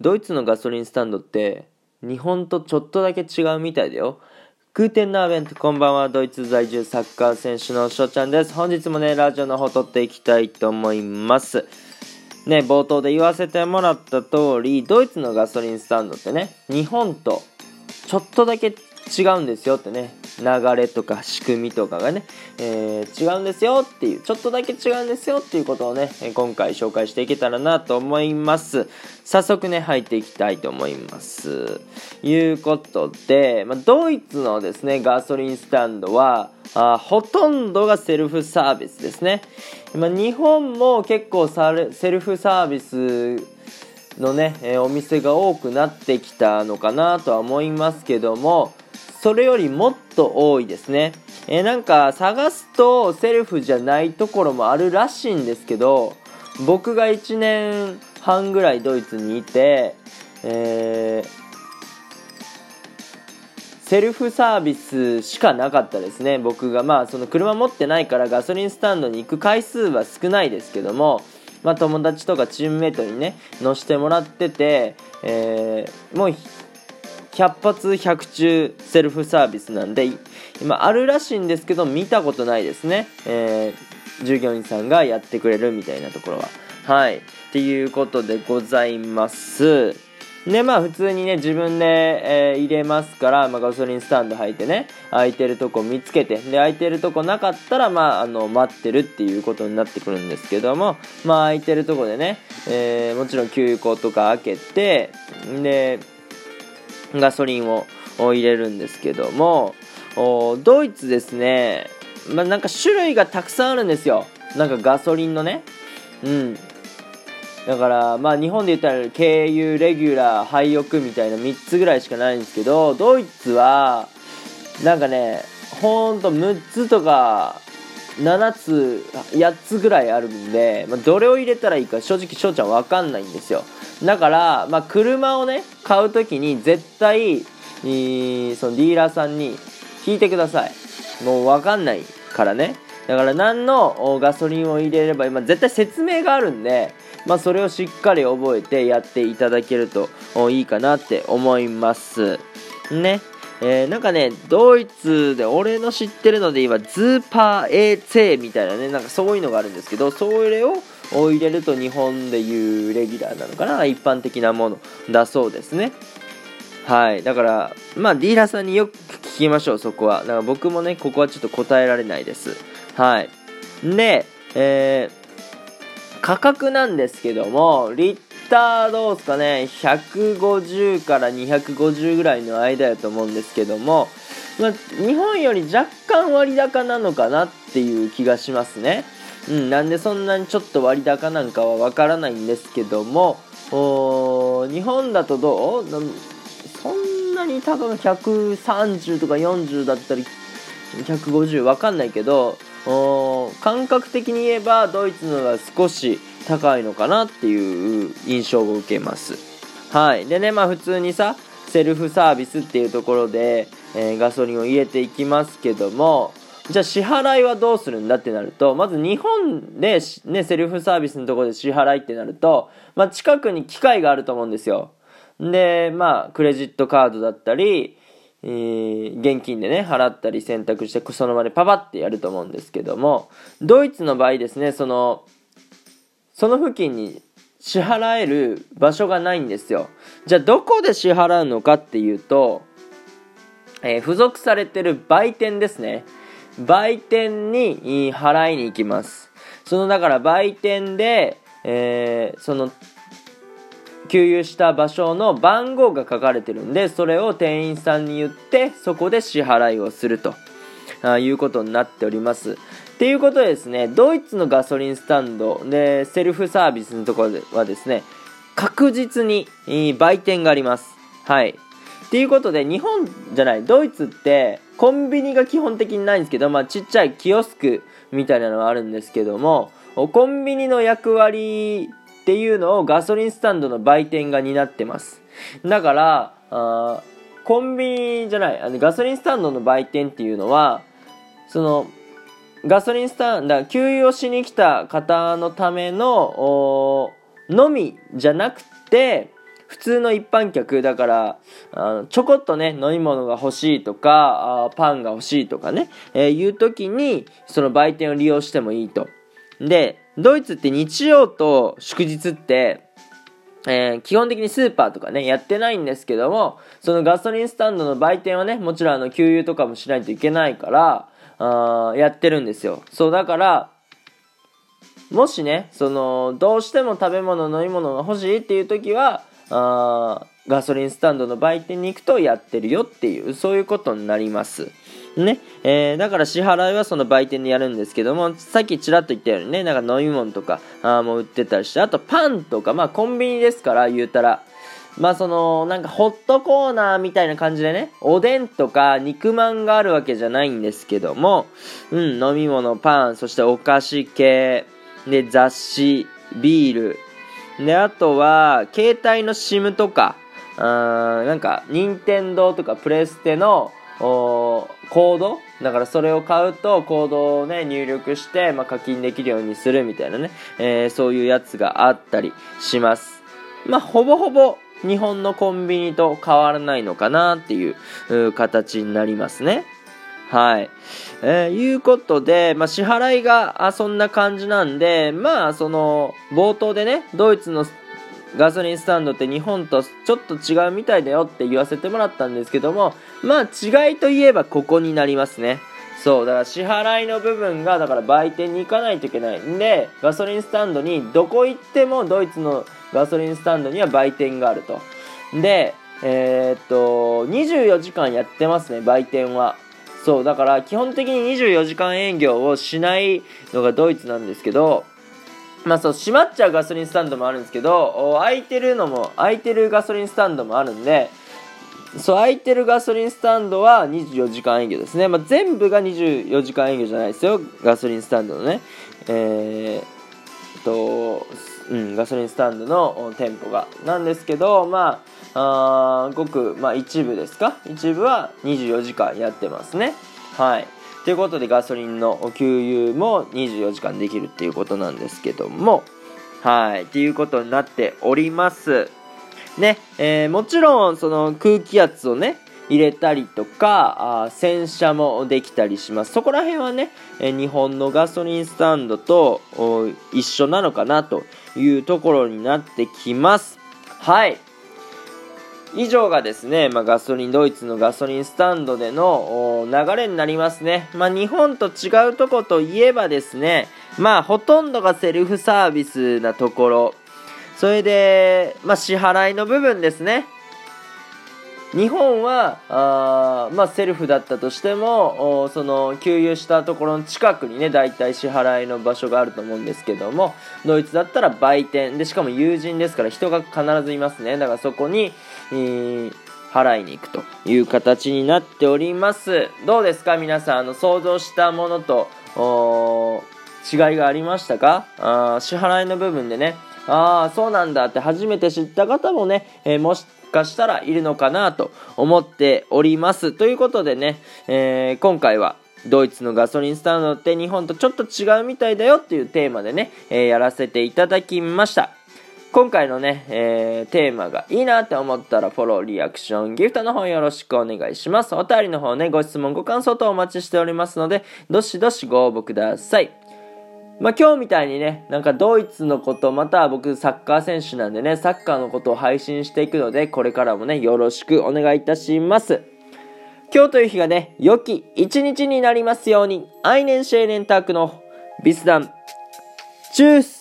ドイツのガソリンスタンドって日本とちょっとだけ違うみたいだよ。グーテンナーベントこんばんは。ドイツ在住サッカー選手の翔ちゃんです。本日もねラジオの方撮っていきたいと思います。ね冒頭で言わせてもらった通りドイツのガソリンスタンドってね日本とちょっとだけ違うんですよってね。流れとか仕組みとかがね、えー、違うんですよっていうちょっとだけ違うんですよっていうことをね今回紹介していけたらなと思います。早速ね入っていきたいと思います。いうことで、まあ、ドイツのですねガソリンスタンドはあほとんどがセルフサービスですね、まあ、日本も結構セルフサービスのね、えお店が多くなってきたのかなとは思いますけどもそれよりもっと多いですね。えー、なんか探すとセルフじゃないところもあるらしいんですけど僕が1年半ぐらいドイツにいて、えー、セルフサービスしかなかったですね僕がまあその車持ってないからガソリンスタンドに行く回数は少ないですけどもまあ、友達とかチームメートにね乗せてもらってて、えー、もう100発100中セルフサービスなんで今あるらしいんですけど見たことないですね、えー、従業員さんがやってくれるみたいなところは。はい。っていうことでございます。でまあ普通にね自分で、えー、入れますから、まあ、ガソリンスタンド入ってね空いてるとこ見つけてで空いてるとこなかったらまああの待ってるっていうことになってくるんですけどもまあ空いてるとこでね、えー、もちろん休校とか開けてでガソリンを入れるんですけどもドイツですね、まあ、なんか種類がたくさんあるんですよ。なんかガソリンのね。うん。だからまあ日本で言ったら軽油レギュラー廃屋みたいな3つぐらいしかないんですけどドイツはなんかねほんと6つとか7つ8つぐらいあるんで、まあ、どれを入れたらいいか正直翔ちゃん分かんないんですよ。だから、まあ、車をね買う時に絶対、そのディーラーさんに聞いてください。もう分かんないからね。だから何のガソリンを入れれば今絶対説明があるんで、まあ、それをしっかり覚えてやっていただけるといいかなって思います。ね。えー、なんかね、ドイツで俺の知ってるので今、ズーパー AC みたいなね、なんかそういうのがあるんですけど、それを入れると日本でいうレギュラーなのかな、一般的なものだそうですね。はい。だから、まあ、ディーラーさんによく聞きましょう、そこは。だから僕もね、ここはちょっと答えられないです。はい。で、えー、価格なんですけども、リッターどうですかね、150から250ぐらいの間やと思うんですけども、ま、日本より若干割高なのかなっていう気がしますね。うん、なんでそんなにちょっと割高なんかはわからないんですけども、日本だとどう？そんなに高く130とか40だったり150わかんないけど感覚的に言えばドイツのが少し高いのかなっていう印象を受けます。はい。でねまあ普通にさセルフサービスっていうところで、えー、ガソリンを入れていきますけどもじゃあ支払いはどうするんだってなるとまず日本で、ね、セルフサービスのところで支払いってなると、まあ、近くに機械があると思うんですよ。でまあクレジットカードだったりえー、現金でね払ったり選択してその場でパパってやると思うんですけどもドイツの場合ですねそのその付近に支払える場所がないんですよ。じゃあどこで支払うのかっていうと、えー、付属されてる売店ですね。売店に払いに行きます。そのだから売店で、えー、その給油した場所の番号が書かれてるんでそれを店員さんに言ってそこで支払いをするとあいうことになっております。っていうことでですね、ドイツのガソリンスタンドでセルフサービスのところではですね、確実に売店があります。はい。っていうことで、日本じゃない、ドイツってコンビニが基本的にないんですけど、まあちっちゃいキオスクみたいなのはあるんですけども、コンビニの役割っていうのをガソリンスタンドの売店が担ってます。だから、あコンビニじゃない、あのガソリンスタンドの売店っていうのは、その、ガソリンスタンド、給油をしに来た方のためののみじゃなくて普通の一般客だからあのちょこっとね飲み物が欲しいとかあパンが欲しいとかね、えー、いう時にその売店を利用してもいいと。でドイツって日曜と祝日ってえー、基本的にスーパーとかね、やってないんですけども、そのガソリンスタンドの売店はね、もちろんあの、給油とかもしないといけないから、あやってるんですよ。そう、だから、もしね、その、どうしても食べ物、飲み物が欲しいっていう時は、あガソリンスタンドの売店に行くとやってるよっていう、そういうことになります。ね。えー、だから支払いはその売店でやるんですけども、さっきちらっと言ったようにね、なんか飲み物とか、あもう売ってたりして、あとパンとか、まあコンビニですから、言うたら。まあその、なんかホットコーナーみたいな感じでね、おでんとか肉まんがあるわけじゃないんですけども、うん、飲み物、パン、そしてお菓子系、で、雑誌、ビール、で、あとは、携帯の SIM とか、うん、なんか、任天堂とかプレステの、おーコード？だからそれを買うとコードをね入力して、まあ、課金できるようにするみたいなね、えー、そういうやつがあったりします。まあほぼほぼ日本のコンビニと変わらないのかなっていう形になりますね。はい。えー、いうことで、まあ、支払いがあそんな感じなんで、まあ、その、冒頭でね、ドイツのガソリンスタンドって日本とちょっと違うみたいだよって言わせてもらったんですけども、まあ、違いといえばここになりますね。そう、だから支払いの部分が、だから売店に行かないといけないんで、ガソリンスタンドにどこ行ってもドイツのガソリンスタンドには売店があると。で、えー、っと、24時間やってますね、売店は。そう、だから基本的に24時間営業をしないのがドイツなんですけど、まあそう、閉まっちゃうガソリンスタンドもあるんですけど、空いてるのも、空いてるガソリンスタンドもあるんで、そう、空いてるガソリンスタンドは24時間営業ですね。まあ、全部が24時間営業じゃないですよ。ガソリンスタンドのね。えー、と、うん、ガソリンスタンドの店舗が。なんですけど、まあ、あごく、まあ、一部ですか？一部は24時間やってますね。はい。ということで、ガソリンの給油も24時間できるっていうことなんですけども、はい。っていうことになっております。ね、えー、もちろん、その空気圧をね、入れたりとか、あ洗車もできたりします。そこら辺はね、え日本のガソリンスタンドと一緒なのかなというところになってきます。はい。以上がですね、まあ、ガソリン、ドイツのガソリンスタンドでの流れになりますね。まあ、日本と違うとこといえばですね、まあ、ほとんどがセルフサービスなところ。それで、まあ、支払いの部分ですね。日本はあ、まあ、セルフだったとしてもその給油したところの近くにね大体支払いの場所があると思うんですけどもドイツだったら売店。でしかも友人ですから人が必ずいますね。だからそこに、えー、払いに行くという形になっております。どうですか？皆さんあの想像したものと違いがありましたか？あ支払いの部分でね。ああそうなんだって初めて知った方もね、えー、もしかしたらいるのかなと思っております。ということでね、えー、今回はドイツのガソリンスタンドって日本とちょっと違うみたいだよっていうテーマでね、えー、やらせていただきました。今回のね、えー、テーマがいいなって思ったらフォロー、リアクション、ギフトの方よろしくお願いします。お便りの方ね、ご質問、ご感想等お待ちしておりますので、どしどしご応募ください。まあ、今日みたいにね、なんかドイツのこと、または僕サッカー選手なんでね、サッカーのことを配信していくので、これからもね、よろしくお願いいたします。今日という日がね、良き一日になりますように、アイネンシェーネンタークのビスダン、チュース